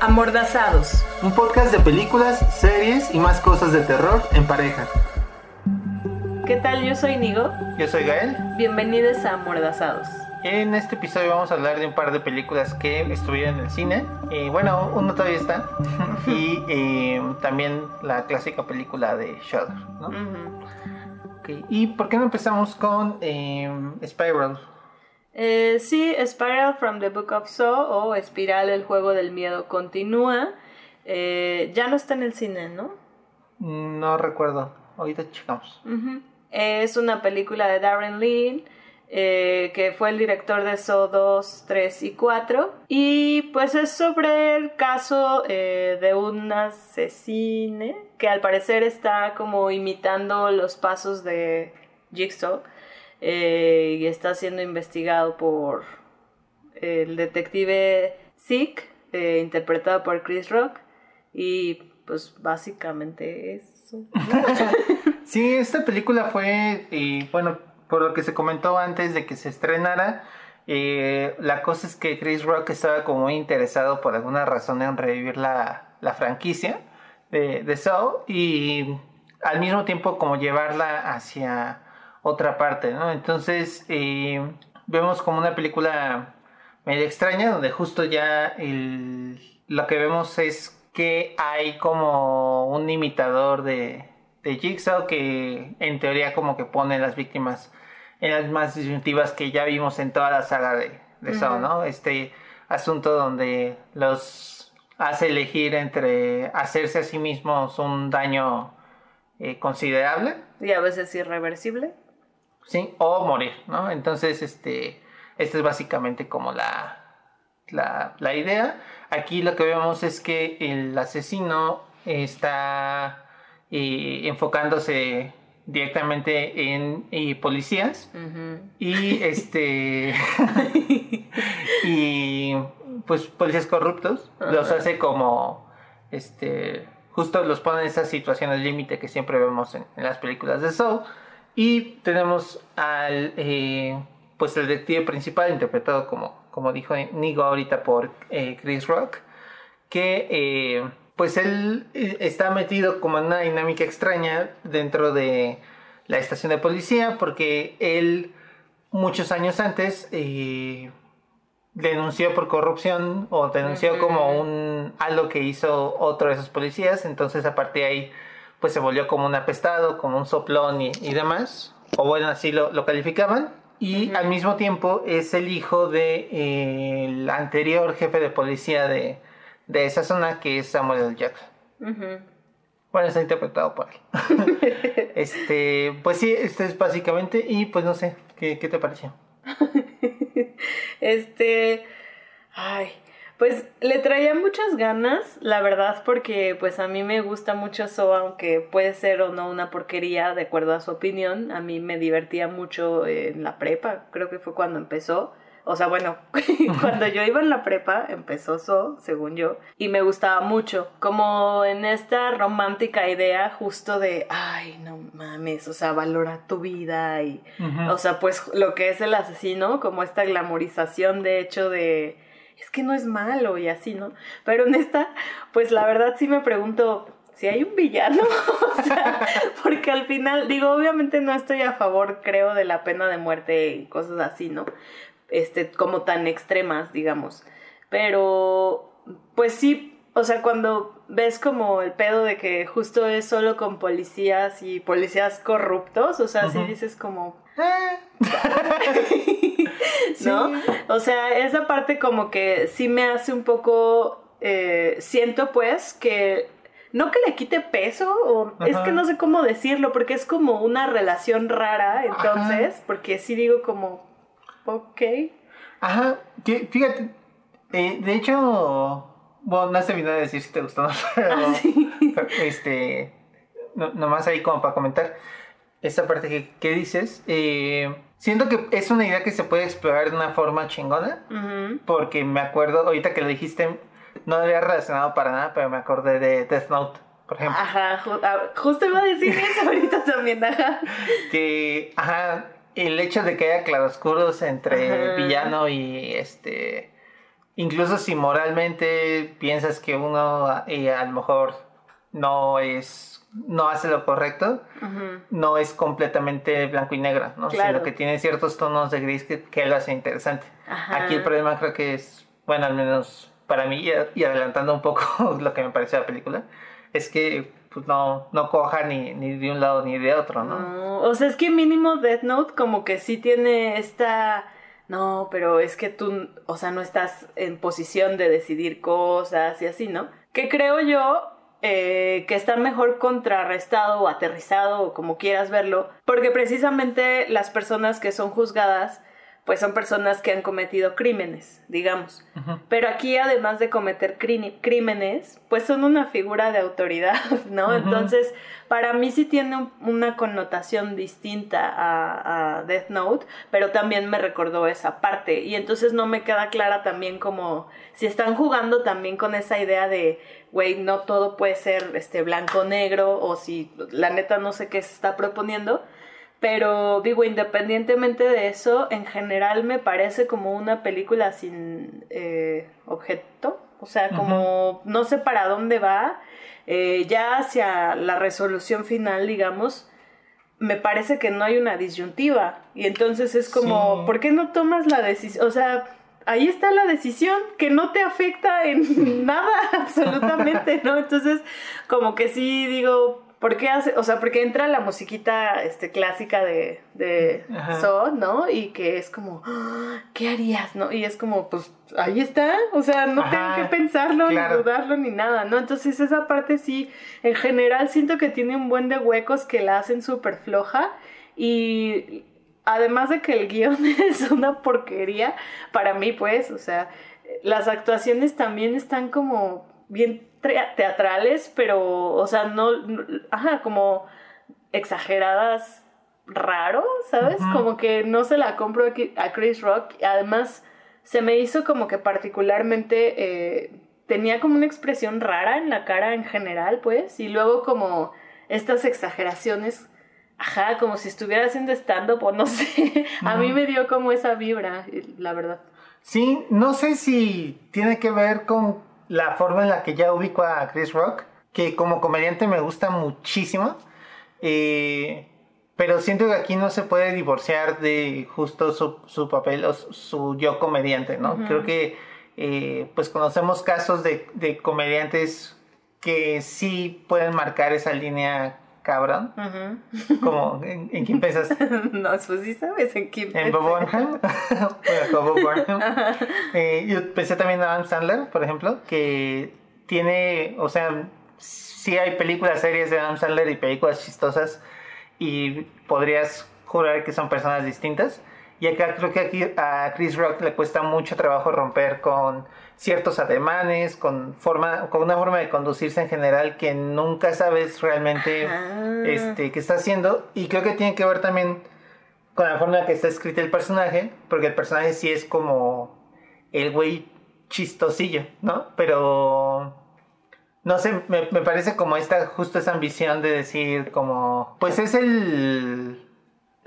Amordazados. Un podcast de películas, series y más cosas de terror en pareja. ¿Qué tal? Yo soy Nigo. Yo soy Gael. Bienvenidos a Amordazados. En este episodio vamos a hablar de un par de películas que estuvieron en el cine. Y bueno, uno todavía está. y eh, también la clásica película de Shudder. ¿Y por qué no empezamos con eh, Spiral? Eh, sí, Spiral from the Book of Saw o Espiral, el juego del miedo continúa. Eh, ya no está en el cine, ¿no? No recuerdo. Ahorita checamos. Es una película de Darren Lynn, eh, que fue el director de Saw 2, 3 y 4. Y pues es sobre el caso eh, de un asesine que al parecer está como imitando los pasos de Jigsaw eh, y está siendo investigado por el detective Zeke, eh, interpretado por Chris Rock. Y pues básicamente eso. Sí, esta película fue, y bueno, por lo que se comentó antes de que se estrenara, eh, la cosa es que Chris Rock estaba como muy interesado por alguna razón en revivir la, la franquicia de, de Saw y al mismo tiempo como llevarla hacia otra parte, ¿no? Entonces eh, vemos como una película medio extraña donde justo ya el, lo que vemos es que hay como un imitador de, de Jigsaw que en teoría como que pone las víctimas en las más disyuntivas que ya vimos en toda la saga de, de Saw. ¿no? Este asunto donde los hace elegir entre hacerse a sí mismos un daño eh, considerable, Y a veces irreversible. ¿Sí? O morir, ¿no? Entonces, este, esta es básicamente como la, la, la idea. Aquí lo que vemos es que el asesino está eh, enfocándose directamente en eh, policías y este y pues policías corruptos los hace como este justo los pone en esas situaciones límite que siempre vemos en, en las películas de Saw y tenemos al eh, pues el detective principal interpretado como como dijo Nigo ahorita por eh, Chris Rock que eh, pues él está metido como en una dinámica extraña dentro de la estación de policía porque él muchos años antes denunció por corrupción o denunció como un algo que hizo otro de esos policías. Entonces a partir de ahí pues se volvió como un apestado como un soplón y, y demás o bueno así lo, lo calificaban y al mismo tiempo es el hijo de eh, anterior jefe de policía de, de esa zona que es Samuel L. Jackson bueno, está interpretado por él. este, pues sí, este es básicamente, y pues no sé, ¿qué, qué te pareció? Este, ay, pues le traía muchas ganas, la verdad, porque pues a mí me gusta mucho eso, aunque puede ser o no una porquería, de acuerdo a su opinión. A mí me divertía mucho en la prepa, creo que fue cuando empezó. O sea, bueno, cuando yo iba en la prepa empezó eso, según yo, y me gustaba mucho, como en esta romántica idea justo de, ay, no mames, o sea, valora tu vida y o sea, pues lo que es el asesino, como esta glamorización de hecho de es que no es malo y así, ¿no? Pero en esta, pues la verdad sí me pregunto si hay un villano, o sea, porque al final, digo, obviamente no estoy a favor, creo, de la pena de muerte y cosas así, ¿no? Este, como tan extremas, digamos. Pero, pues sí, o sea, cuando ves como el pedo de que justo es solo con policías y policías corruptos, o sea, sí dices como, Ah. ¿no? Sí. O sea, esa parte como que sí me hace un poco, eh, siento pues que, no que le quite peso, o es que no sé cómo decirlo, porque es como una relación rara, entonces, porque sí digo como, ok. Ajá, fíjate, eh, de hecho, bueno, no has terminado de decir si te gustó no, pero, Ah, sí. pero, este, no- nomás ahí como para comentar esta parte que, que dices, eh, siento que es una idea que se puede explorar de una forma chingona, porque me acuerdo, ahorita que lo dijiste, no había relacionado para nada, pero me acordé de Death Note, por ejemplo. Ajá, ju- ah, justo iba a decir eso ahorita también, ajá. Que, ajá, el hecho de que haya claroscuros entre Ajá. villano y este incluso si moralmente piensas que uno eh, a lo mejor no es no hace lo correcto, no es completamente blanco y negro, ¿no? sino que tiene ciertos tonos de gris que, que lo hace interesante. Aquí el problema creo que es, bueno, al menos para mí, y adelantando un poco lo que me pareció la película, es que pues no, no coja ni, ni de un lado ni de otro, ¿no? O sea, es que mínimo Death Note como que sí tiene esta... No, pero es que tú, o sea, no estás en posición de decidir cosas y así, ¿no? Que creo yo eh, que está mejor contrarrestado o aterrizado o como quieras verlo, porque precisamente las personas que son juzgadas pues son personas que han cometido crímenes, digamos. Pero aquí, además de cometer crímenes, pues son una figura de autoridad, ¿no? Entonces, para mí sí tiene una connotación distinta a, a, Death Note, pero también me recordó esa parte. Y entonces no me queda clara también como si están jugando también con esa idea de, güey, no todo puede ser este blanco-negro, o si la neta no sé qué se está proponiendo pero digo, independientemente de eso, en general me parece como una película sin eh, objeto. O sea, como no sé para dónde va. Eh, ya hacia la resolución final, digamos, me parece que no hay una disyuntiva. Y entonces es como, ¿por qué no tomas la decisión? O sea, ahí está la decisión que no te afecta en nada, absolutamente, ¿no? Entonces, como que sí digo, ¿Por qué hace? O sea, porque entra la musiquita este, clásica de, de So, ¿no? Y que es como, ah, ¿qué harías? ¿No? Y es como, pues ahí está. O sea, no tengo que pensarlo, ni dudarlo, ni nada, ¿no? Entonces esa parte sí, en general siento que tiene un buen de huecos que la hacen súper floja. Y además de que el guion es una porquería, para mí, pues, o sea, las actuaciones también están como bien teatrales, pero, o sea, no, ajá, como exageradas raro, ¿sabes? Como que no se la compro a Chris Rock. Además, se me hizo como que particularmente eh, tenía como una expresión rara en la cara en general, pues, y luego como estas exageraciones, ajá, como si estuviera haciendo stand-up o no sé, a mí me dio como esa vibra, la verdad. Sí, no sé si tiene que ver con la forma en la que ya ubico a Chris Rock, que como comediante me gusta muchísimo. Eh, pero siento que aquí no se puede divorciar de justo su, su papel o su, yo comediante, ¿no? Creo que eh, pues conocemos casos de, de, comediantes que sí pueden marcar esa línea cabrón. Como, ¿en, quién piensas? no, pues sí sabes en quién En Bob Burnham. Bob Burnham. Eh, yo pensé también en Adam Sandler, por ejemplo, que tiene, o sea, sí hay películas, series de Adam Sandler y películas chistosas y podrías jurar que son personas distintas. Y acá creo que aquí a Chris Rock le cuesta mucho trabajo romper con ciertos ademanes, con forma, con una forma de conducirse en general que nunca sabes realmente este, qué está haciendo. Y creo que tiene que ver también con la forma en que está escrito el personaje, porque el personaje sí es como el güey chistosillo, ¿no? Pero no sé, me, me parece como esta, justo esa ambición de decir como, pues es el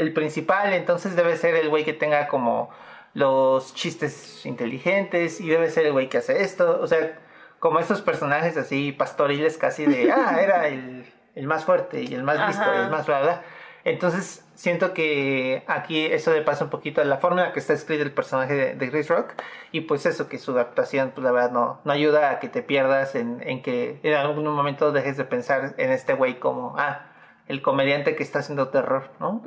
el principal, entonces debe ser el güey que tenga como los chistes inteligentes y debe ser el güey que hace esto, o sea, como estos personajes así pastoriles casi de, ah, era el, más fuerte y el más visto y el más bla, bla. Entonces siento que aquí eso le pasa un poquito a la forma en la que está escrito el personaje de, Chris Rock y pues eso que su actuación pues la verdad no, no ayuda a que te pierdas en, en que en algún momento dejes de pensar en este güey como, ah, el comediante que está haciendo terror, ¿no?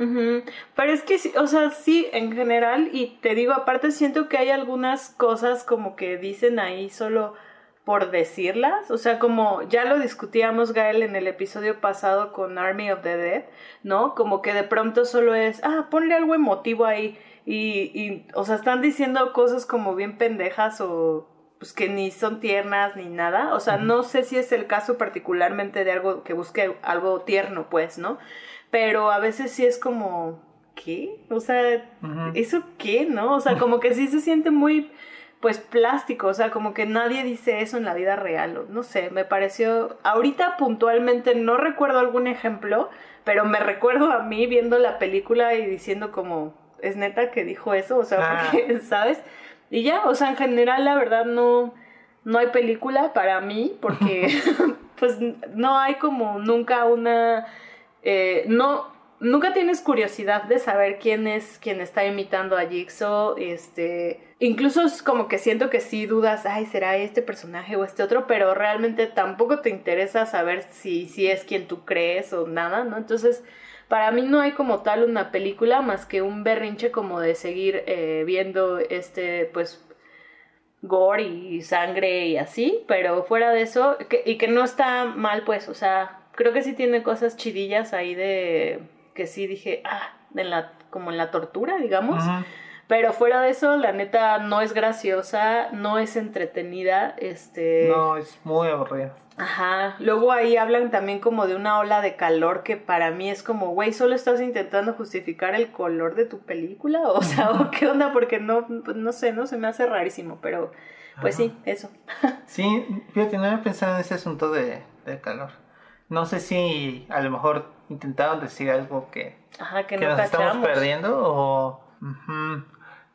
Pero es que, o sea, sí, en general, y te digo, aparte siento que hay algunas cosas como que dicen ahí solo por decirlas, o sea, como ya lo discutíamos, Gael, en el episodio pasado con Army of the Dead, ¿no? Como que de pronto solo es, ah, ponle algo emotivo ahí, y, y o sea, están diciendo cosas como bien pendejas o pues que ni son tiernas ni nada. O sea, no sé si es el caso particularmente de algo que busque algo tierno, pues, ¿no? Pero a veces sí es como, ¿qué? O sea, ¿eso qué, no? O sea, como que sí se siente muy, pues, plástico. O sea, como que nadie dice eso en la vida real. No sé, me pareció, ahorita puntualmente no recuerdo algún ejemplo, pero me recuerdo a mí viendo la película y diciendo como, es neta que dijo eso, o sea, porque, ¿sabes? Y ya, o sea, en general la verdad no, no hay película para mí porque pues no hay como nunca una... Eh, no, nunca tienes curiosidad de saber quién es quien está imitando a Jigsaw, este, incluso es como que siento que sí dudas, ay, será este personaje o este otro, pero realmente tampoco te interesa saber si, si es quien tú crees o nada, ¿no? Entonces, para mí no hay como tal una película más que un berrinche como de seguir eh, viendo este, pues, gore y sangre y así, pero fuera de eso, y que no está mal, pues, o sea, creo que sí tiene cosas chidillas ahí de que sí dije, ah, en la, como en la tortura, digamos. Pero fuera de eso, la neta no es graciosa, no es entretenida, este... No, es muy aburrida. Ajá, luego ahí hablan también como de una ola de calor que para mí es como, güey, solo estás intentando justificar el color de tu película, o sea, ¿o qué onda? Porque no, pues, no sé, no se me hace rarísimo, pero pues sí, eso. Sí, fíjate, no había pensado en ese asunto de, de calor. No sé si a lo mejor intentaron decir algo que, Ajá, que, que no nos estamos perdiendo o...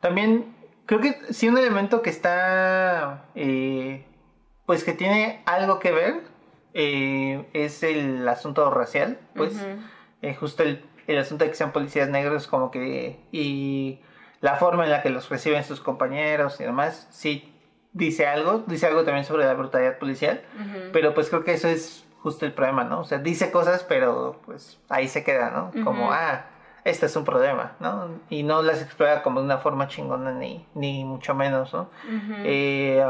También creo que sí un elemento que está... eh, pues que tiene algo que ver eh, es el asunto racial, pues eh, justo el, el asunto de que sean policías negros como que y la forma en la que los reciben sus compañeros y demás, sí dice algo, dice algo también sobre la brutalidad policial, pero pues creo que eso es justo el problema, ¿no? O sea, dice cosas, pero pues ahí se queda, ¿no? Como, ah, este es un problema, ¿no? Y no las explora como de una forma chingona ni, ni mucho menos, ¿no? Eh,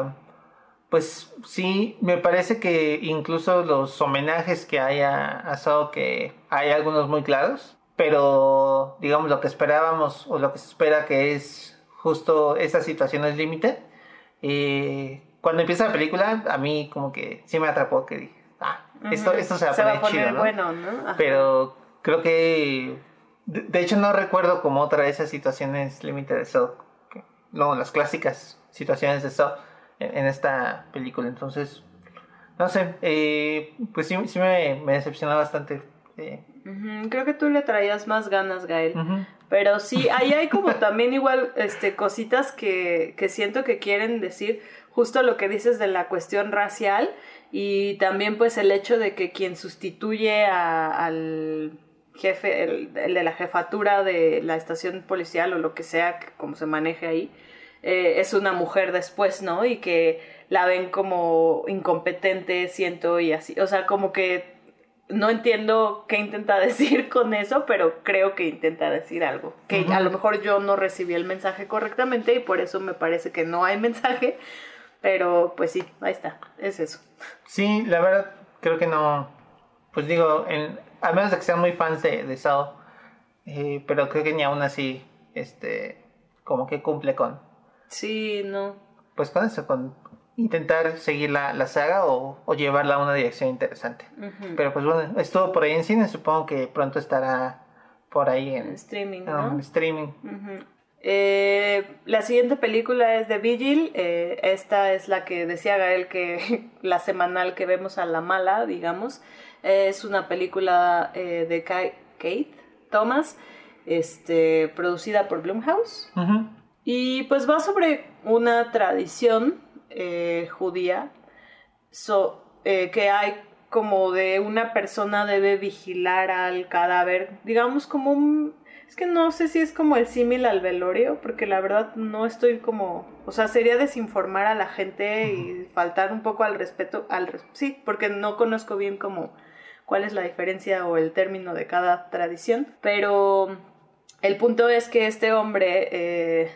pues sí, me parece que incluso los homenajes que hay a, que hay algunos muy claros, pero digamos lo que esperábamos o lo que se espera que es justo esas situaciones límite. eh, cuando empieza la película, a mí como que sí me atrapó, que dije, ah, esto, esto se va a poner, chido, ¿no? bueno, ¿no? Pero creo que. De, de hecho, no recuerdo como otra de esas situaciones límite de que- No, las clásicas situaciones de Saw en, esta película. Entonces, no sé. eh, pues sí, sí me, me decepcionó bastante. eh, Creo que tú le traías más ganas, Gael. Pero sí, ahí hay como también igual este, cositas que, que siento que quieren decir justo lo que dices de la cuestión racial y también pues el hecho de que quien sustituye a- al jefe, el, el de la jefatura de la estación policial o lo que sea, como se maneje ahí, eh, es una mujer después, ¿no? Y que la ven como incompetente, siento, y así. O sea, como que no entiendo qué intenta decir con eso, pero creo que intenta decir algo. Que a lo mejor yo no recibí el mensaje correctamente y por eso me parece que no hay mensaje. Pero pues sí, ahí está, es eso. Sí, la verdad, creo que no. Pues digo, en, a menos de que sean muy fans de, de Saw. eh, pero creo que ni aún así, este. Como que cumple con. Sí, no. pues con eso, con intentar seguir la, la saga o, o llevarla a una dirección interesante. Pero pues bueno, estuvo por ahí en cine, supongo que pronto estará por ahí En en, streaming, en ¿no? streaming. Eh, la siguiente película es de Vigil. eh, esta es la que decía Gael que la semanal que vemos a la mala, digamos. Es una película eh, de Ka- Kate Thomas, este, producida por Blumhouse. Ujú. Y pues va sobre una tradición eh, judía so- eh, que hay como de una persona debe vigilar al cadáver, digamos como un... Es que no sé si es como el símil al velorio, porque la verdad no estoy como... O sea, sería desinformar a la gente y faltar un poco al respeto, al sí, porque no conozco bien como cuál es la diferencia o el término de cada tradición, pero el punto es que este hombre eh,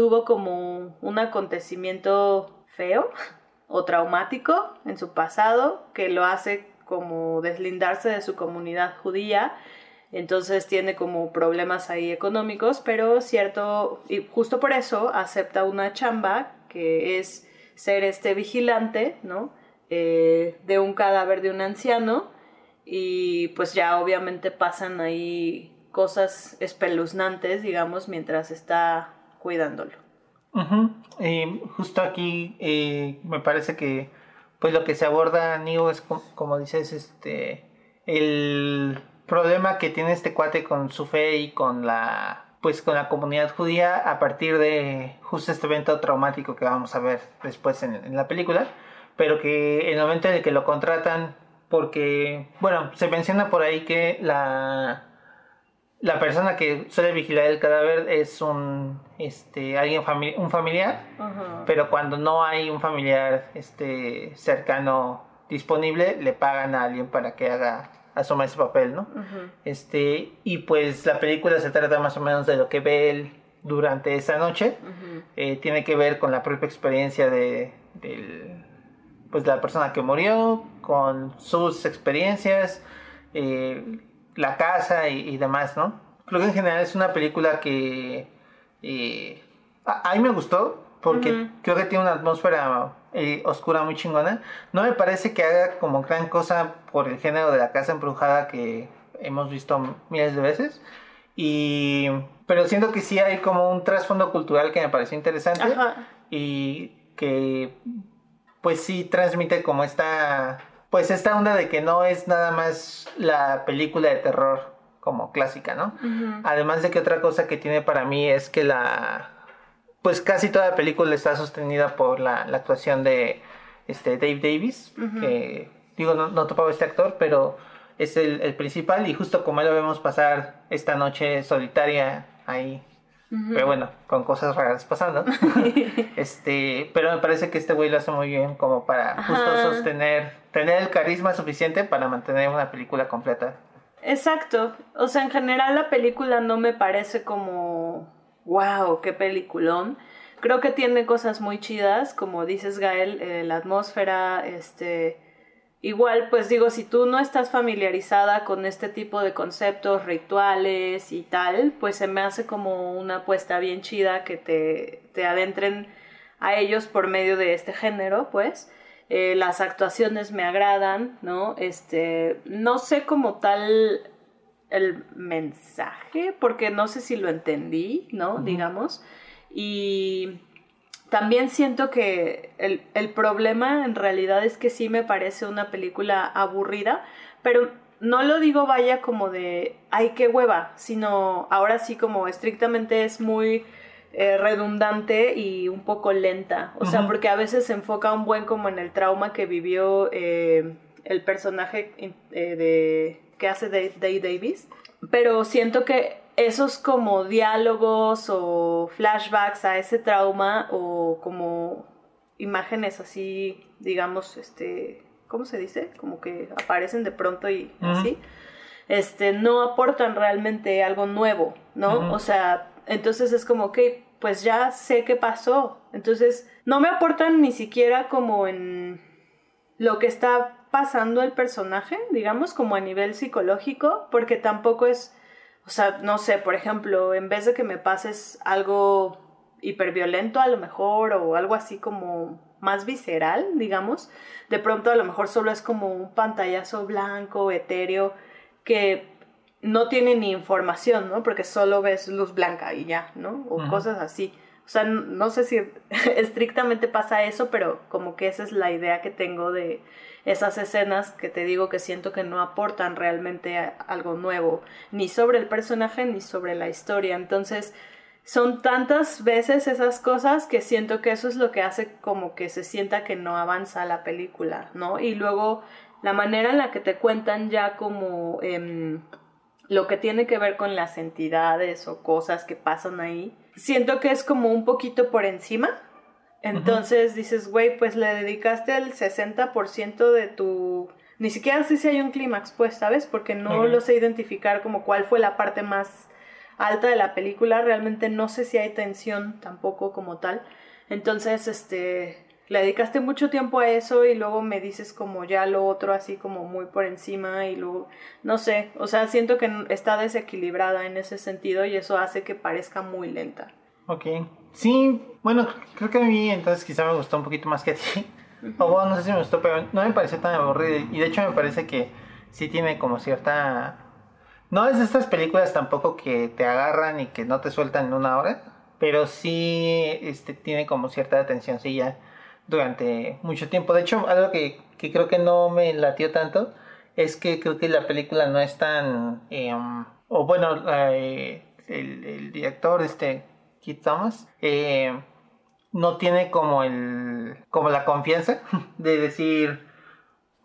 tuvo como un acontecimiento feo o traumático en su pasado que lo hace como deslindarse de su comunidad judía. Entonces tiene como problemas ahí económicos, pero cierto, y justo por eso acepta una chamba que es ser este vigilante, ¿no? Eh, de un cadáver de un anciano y pues ya obviamente pasan ahí cosas espeluznantes, digamos, mientras está cuidándolo. Y justo aquí eh, me parece que pues lo que se aborda Neo es co- como, dices este el problema que tiene este cuate con su fe y con la pues con la comunidad judía a partir de justo este evento traumático que vamos a ver después en, la película, pero que el momento en el que lo contratan, porque, bueno, se menciona por ahí que la, la persona que suele vigilar el cadáver es un, este, alguien un familiar, pero cuando no hay un familiar este, cercano disponible, le pagan a alguien para que haga asoma ese papel, ¿no? Este, y pues la película se trata más o menos de lo que ve él durante esa noche. Eh, tiene que ver con la propia experiencia de, pues, la persona que murió, con sus experiencias, eh, la casa y, demás, ¿no? Creo que en general es una película que eh, a, mí me gustó porque creo que tiene una atmósfera eh, oscura muy chingona. No me parece que haga como gran cosa por el género de la casa embrujada que hemos visto miles de veces. Y pero siento que sí hay como un trasfondo cultural que me pareció interesante y que pues sí transmite como esta pues esta onda de que no es nada más la película de terror como clásica, ¿no? Además de que otra cosa que tiene para mí es que la pues casi toda la película está sostenida por la, actuación de este Dave Davis, que digo, no, no topaba este actor, pero es el, principal y justo como lo vemos pasar esta noche solitaria ahí. Pero bueno, con cosas raras pasando. este, pero me parece que este güey lo hace muy bien como para justo sostener, tener el carisma suficiente para mantener una película completa. Exacto. O sea, en general la película no me parece como wow, qué peliculón. Creo que tiene cosas muy chidas, como dices Gael, eh, la atmósfera, este... Igual, pues digo, si tú no estás familiarizada con este tipo de conceptos, rituales y tal, pues se me hace como una apuesta bien chida que te, te adentren a ellos por medio de este género, pues. Eh, las actuaciones me agradan, ¿no? Este, no sé como tal el mensaje, porque no sé si lo entendí, ¿no? Digamos. Y también siento que el, el, problema en realidad es que sí me parece una película aburrida, pero no lo digo vaya como de, ay, qué hueva, sino ahora sí como estrictamente es muy eh, redundante y un poco lenta. O sea, porque a veces se enfoca un buen como en el trauma que vivió eh, el personaje eh, de que hace Dave Davis, pero siento que esos como diálogos o flashbacks a ese trauma o como imágenes así, digamos, este, ¿cómo se dice? Como que aparecen de pronto y así, este, no aportan realmente algo nuevo, ¿no? O sea, entonces es como que, pues ya sé qué pasó, entonces no me aportan ni siquiera como en lo que está pasando el personaje, digamos, como a nivel psicológico, porque tampoco es, o sea, no sé, por ejemplo, en vez de que me pases algo hiperviolento a lo mejor o algo así como más visceral, digamos, de pronto a lo mejor solo es como un pantallazo blanco, etéreo, que no tiene ni información, ¿no? Porque solo ves luz blanca y ya, ¿no? O cosas así. O sea, no sé si estrictamente pasa eso, pero como que esa es la idea que tengo de, esas escenas que te digo que siento que no aportan realmente algo nuevo, ni sobre el personaje ni sobre la historia. Entonces, son tantas veces esas cosas que siento que eso es lo que hace como que se sienta que no avanza la película, ¿no? Y luego la manera en la que te cuentan ya como em, lo que tiene que ver con las entidades o cosas que pasan ahí, siento que es como un poquito por encima entonces dices, güey, pues le dedicaste el 60% de tu... Ni siquiera sé si hay un clímax, pues, ¿sabes? Porque no lo sé identificar como cuál fue la parte más alta de la película. Realmente no sé si hay tensión tampoco como tal. Entonces, este, le dedicaste mucho tiempo a eso y luego me dices como ya lo otro así como muy por encima y luego, no sé, o sea, siento que está desequilibrada en ese sentido y eso hace que parezca muy lenta. Ok. Sí, bueno, creo que a mí entonces quizá me gustó un poquito más que a ti. O bueno, no sé si me gustó, pero no me pareció tan aburrido. Y de hecho me parece que sí tiene como cierta... No es de estas películas tampoco que te agarran y que no te sueltan en una hora, pero sí este, tiene como cierta atencióncilla durante mucho tiempo. De hecho, algo que, que creo que no me latió tanto es que creo que la película no es tan... Em, o bueno, eh, el, el director, este Keith Thomas, eh, no tiene como el como la confianza de decir,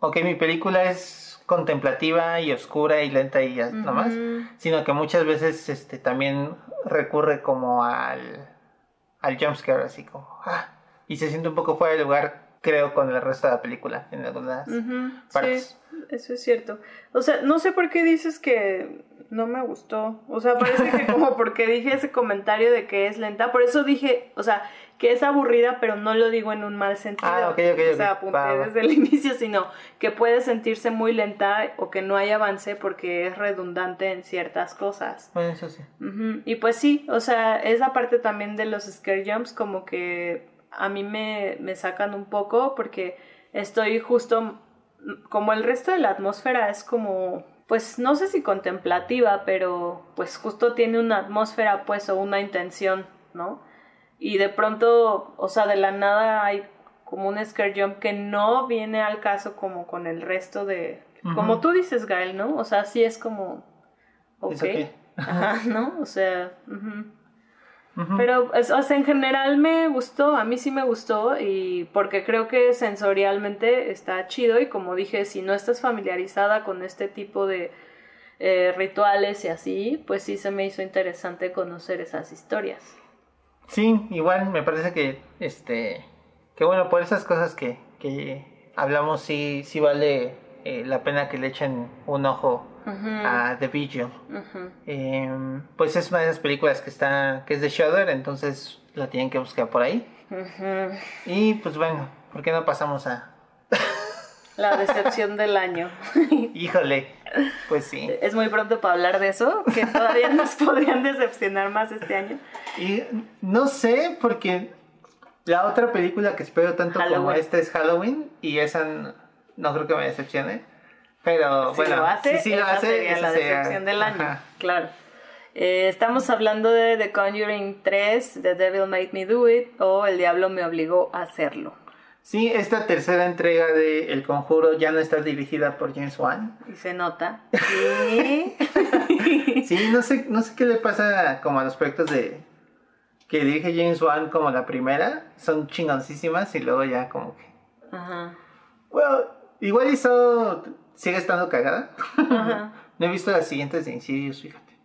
ok, mi película es contemplativa y oscura y lenta y ya nomás, sino que muchas veces este también recurre como al al jumpscare así como ah, y se siente un poco fuera de lugar creo con el resto de la película en algunas partes. Sí, eso es cierto. O sea, no sé por qué dices que no me gustó. O sea, parece que como porque dije ese comentario de que es lenta, por eso dije, o sea, que es aburrida, pero no lo digo en un mal sentido. Ah, O sea, apunté desde el inicio, sino que puede sentirse muy lenta o que no hay avance porque es redundante en ciertas cosas. Bueno, eso sí. Y pues sí, o sea, esa parte también de los scare jumps como que a mí me, me sacan un poco porque estoy justo como el resto de la atmósfera es como pues no sé si contemplativa, pero pues justo tiene una atmósfera pues o una intención, ¿no? Y de pronto, o sea, de la nada hay como un scare jump que no viene al caso como con el resto de... Como tú dices, Gael, ¿no? O sea, sí es como... Ok. Ajá, ¿no? O sea... Pero, o sea, en general me gustó, a mí sí me gustó y porque creo que sensorialmente está chido y como dije, si no estás familiarizada con este tipo de eh, rituales y así, pues sí se me hizo interesante conocer esas historias. Sí, igual me parece que, este, que bueno, por esas cosas que, que hablamos sí, sí vale eh, la pena que le echen un ojo a The Vigil. Em, pues es una de esas películas que está que es de Shudder, entonces la tienen que buscar por ahí. Y pues bueno, ¿por qué no pasamos a la decepción del año? Híjole, pues sí. Es muy pronto para hablar de eso, que todavía nos podrían decepcionar más este año. Y no sé, porque la otra película que espero tanto como esta es Halloween y esa no creo que me decepcione. Pero bueno, lo hace, sí lo hace, sería la decepción del año, claro. Eh, estamos hablando de The Conjuring 3, The Devil Made Me Do It o El Diablo me obligó a hacerlo. Sí, esta tercera entrega de El Conjuro ya no está dirigida por James Wan. Y se nota. Sí. sí, no sé, no sé qué le pasa como a los proyectos de que dirige James Wan como la primera. Son chingoncísimas y luego ya como que... Ajá. Bueno, igual hizo sigue estando cagada. no he visto las siguientes de Insidious, fíjate.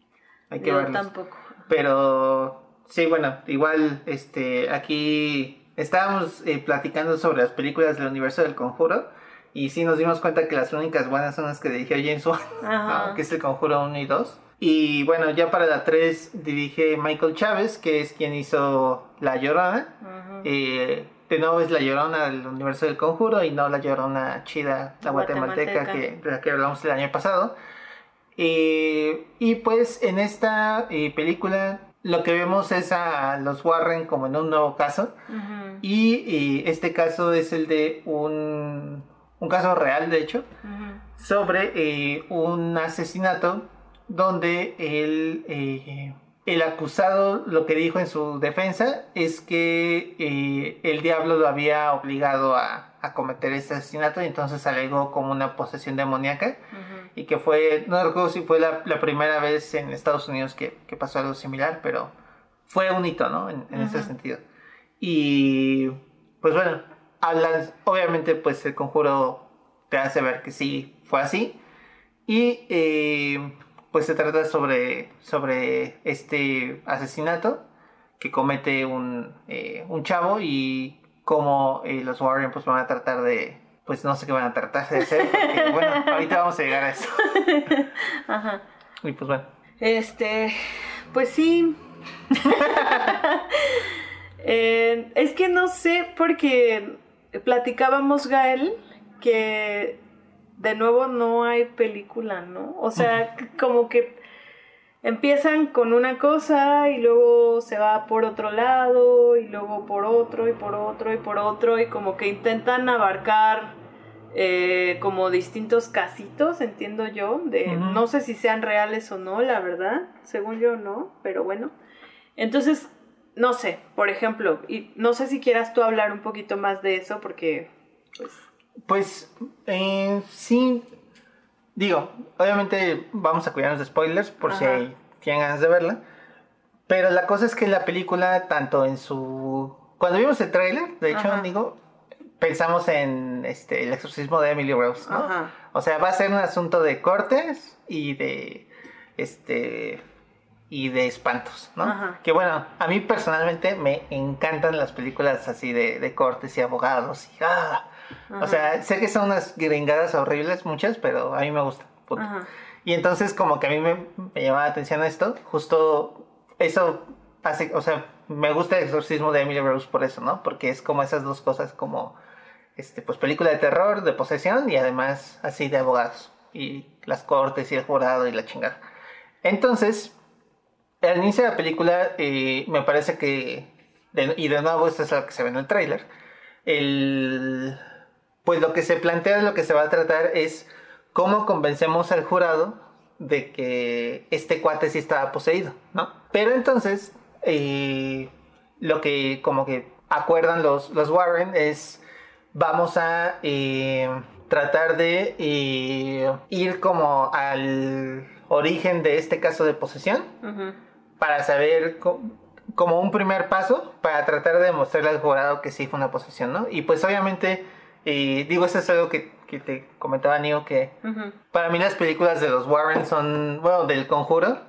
Hay que Yo tampoco. Pero sí, bueno, igual este aquí estábamos eh, platicando sobre las películas del universo del conjuro y sí nos dimos cuenta que las únicas buenas son las que dirigió James Wan, que es el conjuro 1 y 2. Y bueno, ya para la 3 dirige Michael Chávez, que es quien hizo La Llorona. eh, de nuevo es la llorona del universo del conjuro y no la llorona chida, la guatemalteca, que, de la que hablamos el año pasado. Eh, y pues en esta eh, película lo que vemos es a los Warren como en un nuevo caso. Y este caso es el de un, un caso real, de hecho, sobre eh, un asesinato donde él el acusado lo que dijo en su defensa es que eh, el diablo lo había obligado a, cometer este asesinato y entonces alegó como una posesión demoníaca y que fue, no recuerdo si fue la, primera vez en Estados Unidos que, pasó algo similar, pero fue un hito, ¿no? En, ese sentido. Y pues bueno, hablan, obviamente pues el conjuro te hace ver que sí fue así y... Eh, pues se trata sobre, sobre este asesinato que comete un, eh, un chavo y cómo eh, los Warren pues van a tratar de, pues no sé qué van a tratar de hacer, porque bueno, ahorita vamos a llegar a eso. Ajá. Y pues bueno. Este, pues sí. Eh, es que no sé, porque platicábamos, Gael, que de nuevo no hay película, ¿no? O sea, como que empiezan con una cosa y luego se va por otro lado y luego por otro y por otro y por otro y como que intentan abarcar eh, como distintos casitos, entiendo yo, de no sé si sean reales o no, la verdad, según yo no, pero bueno. Entonces, no sé, por ejemplo, y no sé si quieras tú hablar un poquito más de eso porque pues pues eh, sí, digo, obviamente vamos a cuidarnos de spoilers por si tienen ganas de verla, Pero la cosa es que la película, tanto en su... Cuando vimos el tráiler, de hecho, Ajá. digo, pensamos en este el exorcismo de Emily Rose, ¿no? Ajá. O sea, va a ser un asunto de cortes y de este y de espantos, ¿no? Ajá. Que bueno, a mí personalmente me encantan las películas así de, de cortes y abogados y ah. O Ajá. sea, sé que son unas gringadas horribles muchas, pero a mí me. Ajá. Y entonces como que a mí me, me llamaba la atención esto, justo eso hace, o sea, me gusta el exorcismo de Emily Rose por eso, ¿no? Porque es como esas dos cosas como, este, pues película de terror, de posesión y además así de abogados y las cortes y el jurado y la chingada. Entonces, al inicio de la película eh, me parece que, de- y de nuevo esto es lo que se ve en el tráiler, el, pues lo que se plantea, lo que se va a tratar es cómo convencemos al jurado de que este cuate sí estaba poseído, ¿no? Pero entonces, eh, lo que como que acuerdan los, los Warren es, vamos a eh, tratar de eh, ir como al origen de este caso de posesión para saber co- como un primer paso para tratar de demostrarle al jurado que sí fue una posesión, ¿no? Y pues obviamente, eh, digo, eso es algo que, que te comentaba, Nio, que para mí las películas de los Warren son, bueno, del conjuro,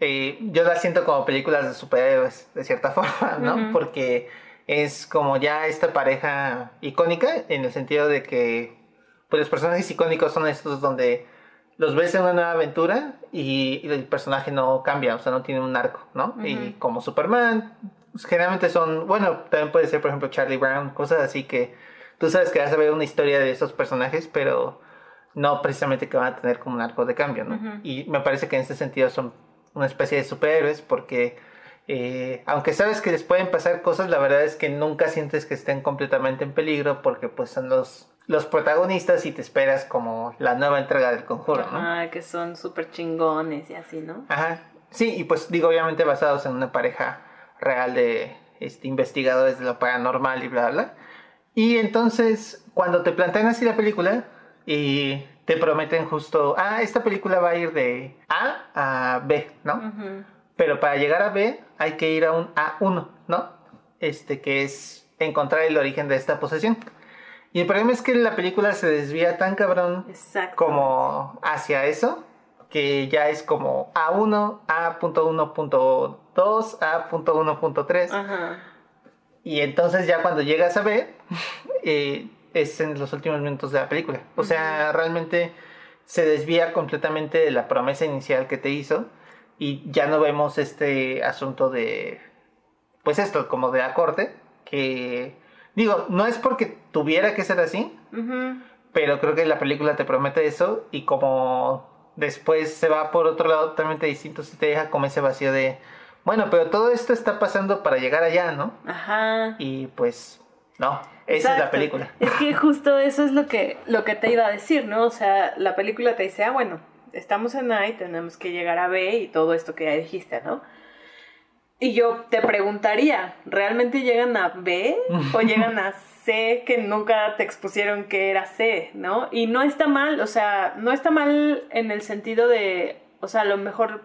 eh, yo las siento como películas de superhéroes, de cierta forma, ¿no? Porque es como ya esta pareja icónica, en el sentido de que, pues los personajes icónicos son estos donde los ves en una nueva aventura y, y el personaje no cambia, o sea, no tiene un arco, ¿no? Y como Superman, pues, generalmente son, bueno, también puede ser, por ejemplo, Charlie Brown, cosas así que tú sabes que vas a ver una historia de esos personajes, pero no precisamente que van a tener como un arco de cambio, ¿no? Y me parece que en ese sentido son una especie de superhéroes porque eh, aunque sabes que les pueden pasar cosas, la verdad es que nunca sientes que estén completamente en peligro porque pues son los, los protagonistas y te esperas como la nueva entrega del conjuro, ¿no? Ajá, que son súper chingones y así, ¿no? Ajá. Sí, y pues digo, obviamente basados en una pareja real de este, investigadores de lo paranormal y bla, bla. Y entonces, cuando te plantean así la película y te prometen justo, ah, esta película va a ir de A a B, ¿no? Ujú. Pero para llegar a B hay que ir a un A1, ¿no? Este que es encontrar el origen de esta posesión. Y el problema es que la película se desvía tan cabrón como hacia eso, que ya es como A1, A.1.2, A.1.3. Ajá. Y entonces ya cuando llegas a B, eh, es en los últimos minutos de la película. O sea, realmente se desvía completamente de la promesa inicial que te hizo y ya no vemos este asunto de, pues esto, como de la corte, que digo, no es porque tuviera que ser así, pero creo que la película te promete eso y como después se va por otro lado totalmente distinto, se te deja como ese vacío de, bueno, pero todo esto está pasando para llegar allá, ¿no? Ajá. Y pues, no, esa es la película. Es que justo eso es lo que, lo que te iba a decir, ¿no? O sea, la película te dice, ah, bueno, estamos en A y tenemos que llegar a B y todo esto que ya dijiste, ¿no? Y yo te preguntaría, ¿realmente llegan a B o llegan a C que nunca te expusieron que era C, ¿no? Y no está mal, o sea, no está mal en el sentido de, o sea, a lo mejor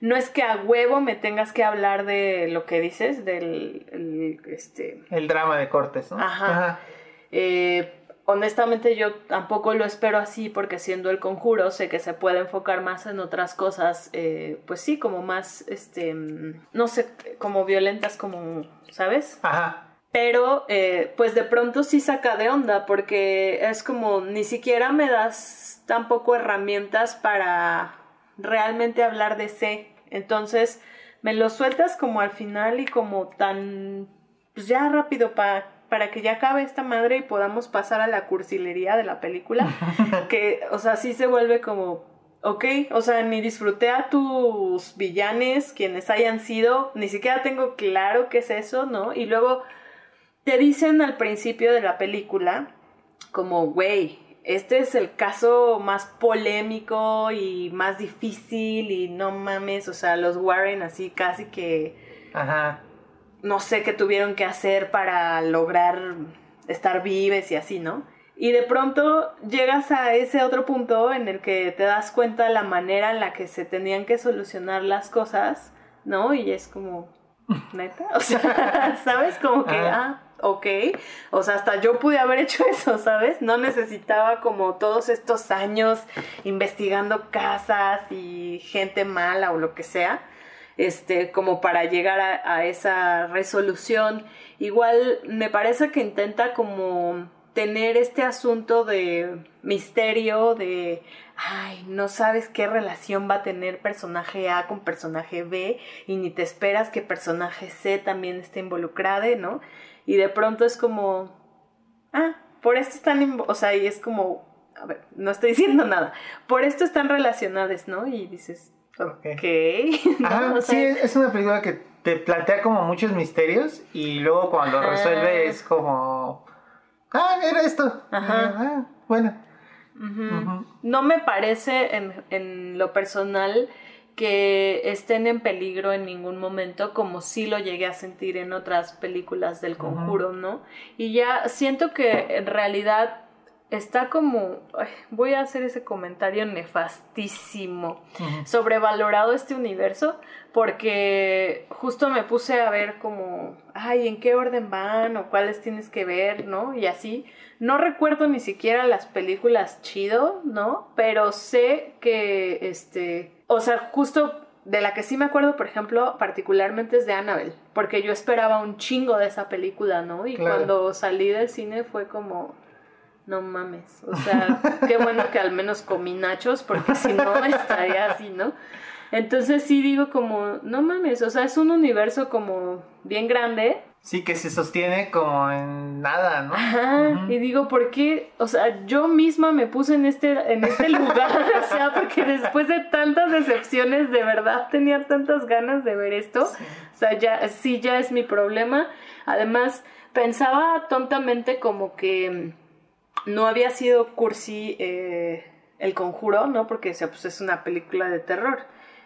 no es que a huevo me tengas que hablar de lo que dices, del, el, este, El drama de cortes, ¿no? Ajá. eh, honestamente yo tampoco lo espero así porque siendo el conjuro sé que se puede enfocar más en otras cosas, eh, pues sí, como más, este, no sé, como violentas, como, ¿sabes? Ajá. Pero eh, pues de pronto sí saca de onda porque es como ni siquiera me das tampoco herramientas para realmente hablar de C. Entonces me lo sueltas como al final y como tan pues ya rápido pa- para que ya acabe esta madre y podamos pasar a la cursilería de la película. que, o sea, sí se vuelve como, ok, o sea, ni disfruté a tus villanes, quienes hayan sido, ni siquiera tengo claro qué es eso, ¿no? Y luego te dicen al principio de la película, como, güey, este es el caso más polémico y más difícil y no mames, o sea, los Warren así casi que Ajá. no sé qué tuvieron que hacer para lograr estar vives y así, ¿no? Y de pronto llegas a ese otro punto en el que te das cuenta la manera en la que se tenían que solucionar las cosas ¿no? Y es como, neta, o sea, ¿sabes? Como que, ah, ok, o sea, hasta yo pude haber hecho eso, ¿sabes? No necesitaba como todos estos años investigando casas y gente mala o lo que sea, este, como para llegar a, a esa resolución. Igual me parece que intenta como tener este asunto de misterio, de, ay, no sabes qué relación va a tener personaje A con personaje B y ni te esperas que personaje C también esté involucrado, ¿no? Y de pronto es como, ah, por esto están, o sea, y es como, a ver, no estoy diciendo nada, por esto están relacionadas, ¿no? Y dices, ok. sí, es una película que te plantea como muchos misterios y luego cuando resuelve es como ah, era esto. Ajá. Ah, bueno. No me parece en, en, lo personal que estén en peligro en ningún momento como sí lo llegué a sentir en otras películas del conjuro, ¿no? Y ya siento que en realidad está como, voy a hacer ese comentario nefastísimo, sobrevalorado este universo, porque justo me puse a ver como, ay, ¿en qué orden van o cuáles tienes que ver, ¿no? Y así, no recuerdo ni siquiera las películas chido, ¿no? Pero sé que, este, o sea, justo de la que sí me acuerdo, por ejemplo, particularmente es de Annabelle, porque yo esperaba un chingo de esa película, ¿no? Y cuando salí del cine fue como no mames. O sea, qué bueno que al menos comí nachos, porque si no estaría así, ¿no? Entonces sí digo como, no mames, o sea, es un universo como bien grande. Sí, que se sostiene como en nada, ¿no? Ajá, y digo, ¿por qué? O sea, yo misma me puse en este, en este lugar, o sea, porque después de tantas decepciones, de verdad tenía tantas ganas de ver esto. O sea, ya, sí, ya es mi problema. Además, pensaba tontamente como que no había sido cursi eh, El Conjuro, ¿no? Porque o pues, es una película de terror.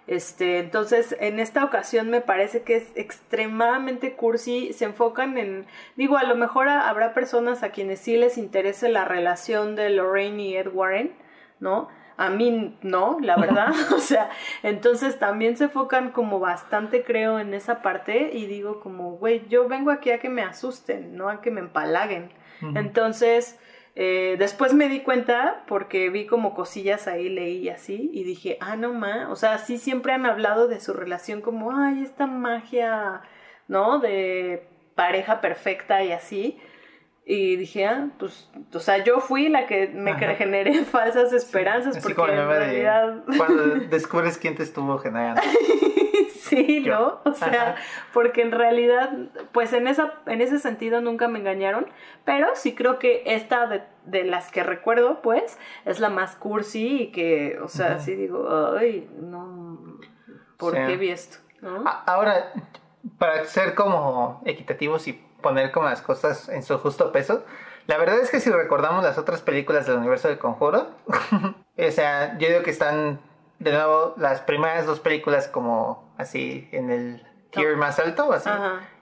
Este, entonces, en esta ocasión me parece que es extremadamente cursi. Se enfocan en. Digo, a lo mejor habrá personas a quienes sí les interese la relación de Lorraine y Ed Warren, ¿no? A mí no, la verdad. o sea, entonces también se enfocan como bastante, creo, en esa parte. Y digo, como, güey, yo vengo aquí a que me asusten, no a que me empalaguen. Entonces eh, después me di cuenta porque vi como cosillas ahí, leí así y dije, ah, no ma, o sea, sí siempre han hablado de su relación como, ay, esta magia, ¿no? De pareja perfecta y así. Y dije, ah, pues, o sea, yo fui la que me generé falsas esperanzas porque en realidad... cuando descubres quién te estuvo generando. sí, ¿no? O sea, porque en realidad, pues en, esa, en ese sentido nunca me engañaron, pero sí creo que esta de, de las que recuerdo, pues, es la más cursi y que, o sea, sí digo, ay, no, ¿por qué vi esto? Ahora, para ser como equitativos y poner como las cosas en su justo peso, la verdad es que si recordamos las otras películas del universo del conjuro, o sea, yo digo que están de nuevo las primeras dos películas como así en el tier más alto, así.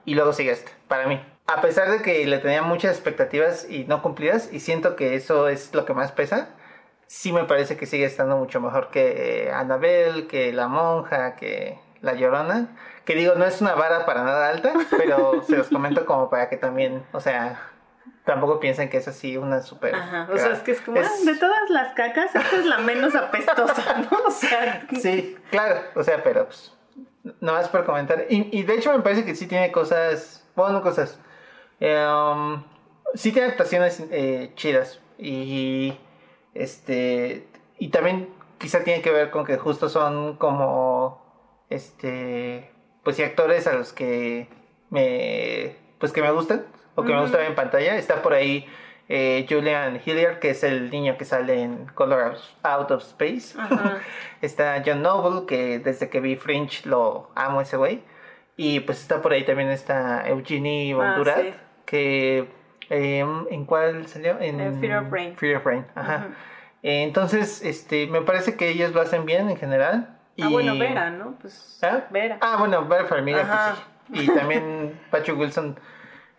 Y luego sigue esta, para mí. A pesar de que le tenía muchas expectativas y no cumplidas, y siento que eso es lo que más pesa, sí me parece que sigue estando mucho mejor que Annabelle, que La Monja, que La Llorona. Que digo, no es una vara para nada alta, pero se los comento como para que también, o sea, tampoco piensen que es así una super. Ajá, o sea, es que es como, ah, de todas las cacas, esta es la menos apestosa, ¿no? O sea. Sí, claro, o sea, pero pues no más por comentar. Y, de hecho me parece que sí tiene cosas, bueno, cosas. Eh, sí tiene actuaciones eh, chidas. Y este y también quizá tiene que ver con que justo son como este pues y actores a los que me pues que me gustan o que me gustan en pantalla. Está por ahí eh, Julian Hilliard, que es el niño que sale en Color Out of Space. está John Noble, que desde que vi Fringe lo amo ese güey. Y pues está por ahí también está Eugenie Bondurat, ah, que em, ¿en cuál salió? En Fear of Rain. Fear of Rain, ajá. entonces, este, me parece que ellos lo hacen bien en general. Ah, bueno, Vera, ¿no? Pues, ¿Ah? Vera. Ah, bueno, Vera Farmiga, pues sí. Y también Patrick Wilson,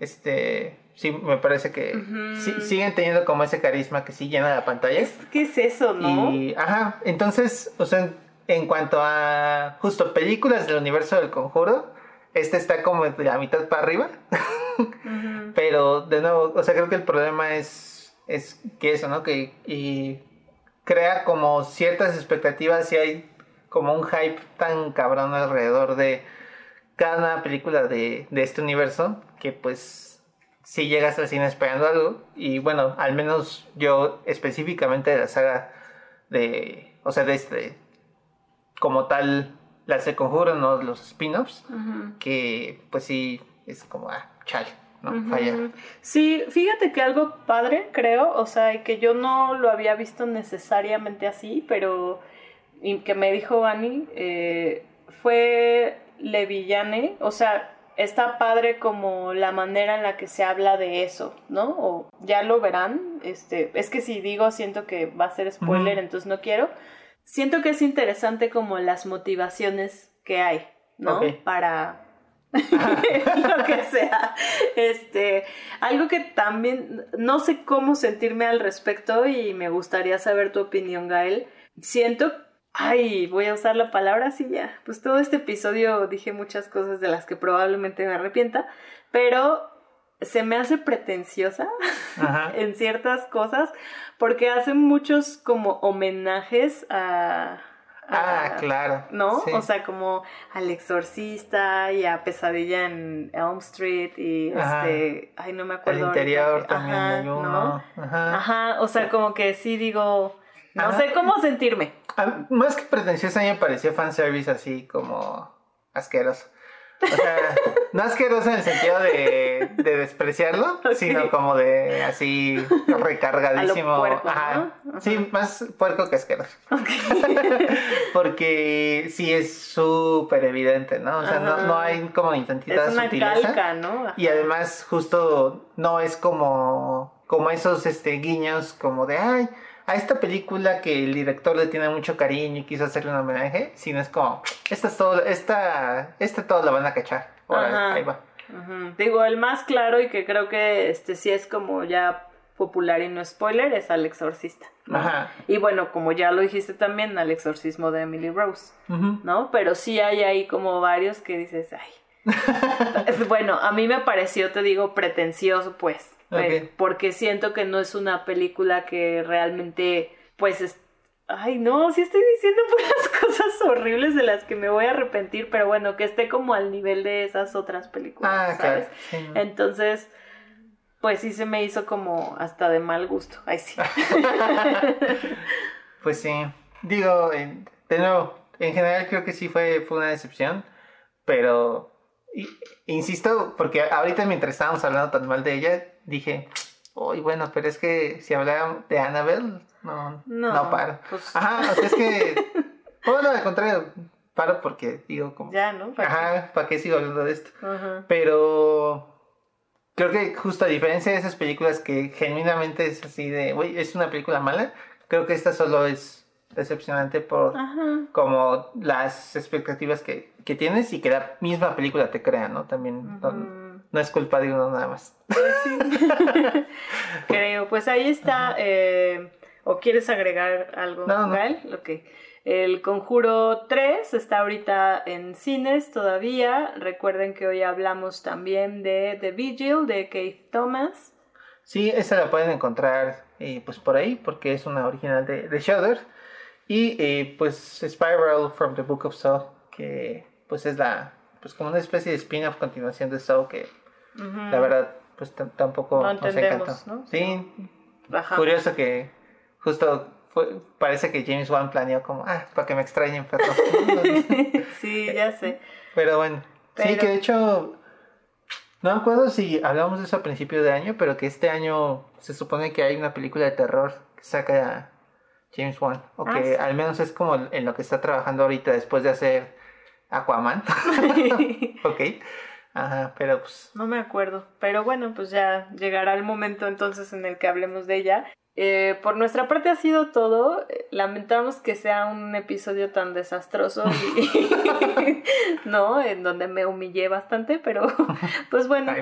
este, sí, me parece que siguen teniendo como ese carisma que sí llena la pantalla. ¿Qué es eso, no? Y, ajá, entonces, o sea, en cuanto a justo películas del universo del conjuro, este está como de la mitad para arriba. Pero de nuevo, o sea, creo que el problema es, es que eso, ¿no? Que y crea como ciertas expectativas y hay como un hype tan cabrón alrededor de cada película de, de este universo que pues si llegas al cine esperando algo y bueno, al menos yo específicamente de la saga de, o sea, de este, como tal, las de Conjuro, no los spin-offs, que pues sí, es como, ah, chal, ¿no? Falla. Sí, fíjate que algo padre, creo, o sea, que yo no lo había visto necesariamente así, pero y que me dijo Annie, eh, fue Levillane, o sea, está padre como la manera en la que se habla de eso, ¿no? O ya lo verán, este, es que si digo siento que va a ser spoiler, entonces no quiero. Siento que es interesante como las motivaciones que hay, ¿no? Para lo que sea. Este, algo que también no sé cómo sentirme al respecto y me gustaría saber tu opinión, Gael. Siento Ay, voy a usar la palabra así ya. Pues todo este episodio dije muchas cosas de las que probablemente me arrepienta, pero se me hace pretenciosa en ciertas cosas porque hace muchos como homenajes a... ah, claro. ¿No? O sea, como al exorcista y a Pesadilla en Elm Street y este... Ay, no me acuerdo. El interior también Ajá, hay uno. ¿no? Ajá. Ajá, o sea, como que sí digo... No sé cómo sentirme. A- más que pretencioso, a mí me pareció fanservice así como asqueroso. O sea, no asqueroso en el sentido de, de despreciarlo, sino como de así recargadísimo. Puerco, Ajá. ¿no? Ajá. Sí, más puerco que asqueroso. Porque sí es súper evidente, ¿no? O sea, no, no hay como ni tantita Es una sutileza. calca, ¿no? Y además, justo no es como, como esos este, guiños como de, ay, a esta película que el director le tiene mucho cariño y quiso hacerle un homenaje, sino es como, esta es todo, esta, esta todo la van a cachar. Ajá. ahí va. Digo, el más claro y que creo que este sí es como ya popular y no spoiler es al exorcista. ¿no? Ajá. Y bueno, como ya lo dijiste también, al exorcismo de Emily Rose, Ujú. ¿no? Pero sí hay ahí como varios que dices, ay. Bueno, a mí me pareció, te digo, pretencioso, pues. Eh, porque siento que no es una película que realmente, pues, es... Ay, no, sí estoy diciendo puras cosas horribles de las que me voy a arrepentir, pero bueno, que esté como al nivel de esas otras películas, Ah, ¿sabes? claro. sí, ¿no? Entonces, pues sí se me hizo como hasta de mal gusto. Ay, sí. Pues sí. Digo, de nuevo, en general creo que sí fue, fue una decepción, pero insisto, porque ahorita mientras estábamos hablando tan mal de ella, dije, uy, bueno, pero es que si hablaran de Annabelle, no, no, No, paro. pues- Ajá, o sea, es que, bueno, al contrario, paro porque digo como, ya, ¿no? Ajá, ¿para qué sigo hablando de esto? Pero creo que justo a diferencia de esas películas que genuinamente es así de, güey, es una película mala, creo que esta solo es decepcionante por Ajá. como las expectativas que, que tienes y que la misma película te crea, ¿no? También. No es culpa de uno nada más. Pues sí. Creo, pues ahí está. eh, ¿O quieres agregar algo, No, no. Gael? Ok. El Conjuro 3 está ahorita en cines todavía. Recuerden que hoy hablamos también de The Vigil de Keith Thomas. Sí, esa la pueden encontrar eh, pues por ahí porque es una original de, de Shudder. Y eh, pues Spiral from the Book of Saw, que pues es la, pues como una especie de spin-off continuación de Saw que La verdad pues tam- tampoco No nos encantó. ¿no? Sí, Ajá. curioso que justo fue- parece que James Wan planeó como, ah, para que me extrañen, perro. sí, ya sé. pero bueno, sí, Pero- que de hecho, no me acuerdo si hablamos de eso a principio de año, pero que este año se supone que hay una película de terror que saca James Wan, o Ah, que sí. al menos es como en lo que está trabajando ahorita después de hacer Aquaman. ok. Ajá, pero pues No me acuerdo, pero bueno, pues ya llegará el momento entonces en el que hablemos de ella. eh, por nuestra parte ha sido todo. Lamentamos que sea un episodio tan desastroso, y, ¿no? En donde me humillé bastante, pero pues bueno.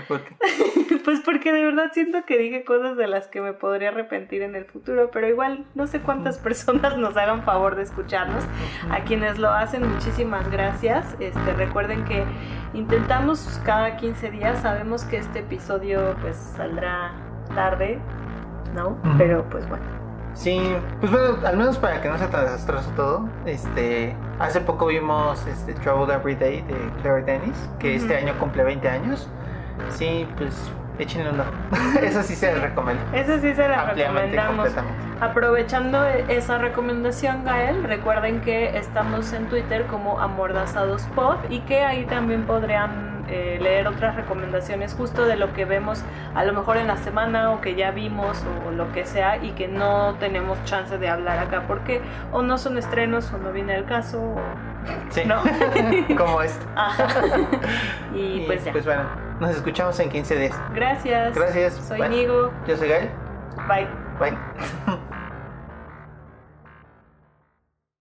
Pues porque de verdad siento que dije cosas de las que me podría arrepentir en el futuro, pero igual no sé cuántas personas nos hagan favor de escucharnos. A quienes lo hacen, muchísimas gracias. Este, recuerden que intentamos cada 15 días, sabemos que este episodio pues saldrá tarde, ¿no? Pero pues bueno. Sí, pues bueno, al menos para que no sea tan desastroso todo, este, hace poco vimos este Trouble Every Day de Claire Dennis, que este año cumple 20 años. Sí, pues échenle un Eso sí se recomienda. Eso sí se la recomendamos. Aprovechando esa recomendación, Gael, recuerden que estamos en Twitter como Amordazados Pop y que ahí también podrían eh, leer otras recomendaciones justo de lo que vemos a lo mejor en la semana o que ya vimos o, lo que sea y que no tenemos chance de hablar acá porque o no son estrenos o no viene el caso o... Sí, ¿no? como esto. Y, pues ya. Pues bueno, nos escuchamos en 15 días. Gracias. Gracias. Soy Nigo. Yo soy Gael. Bye. Bye.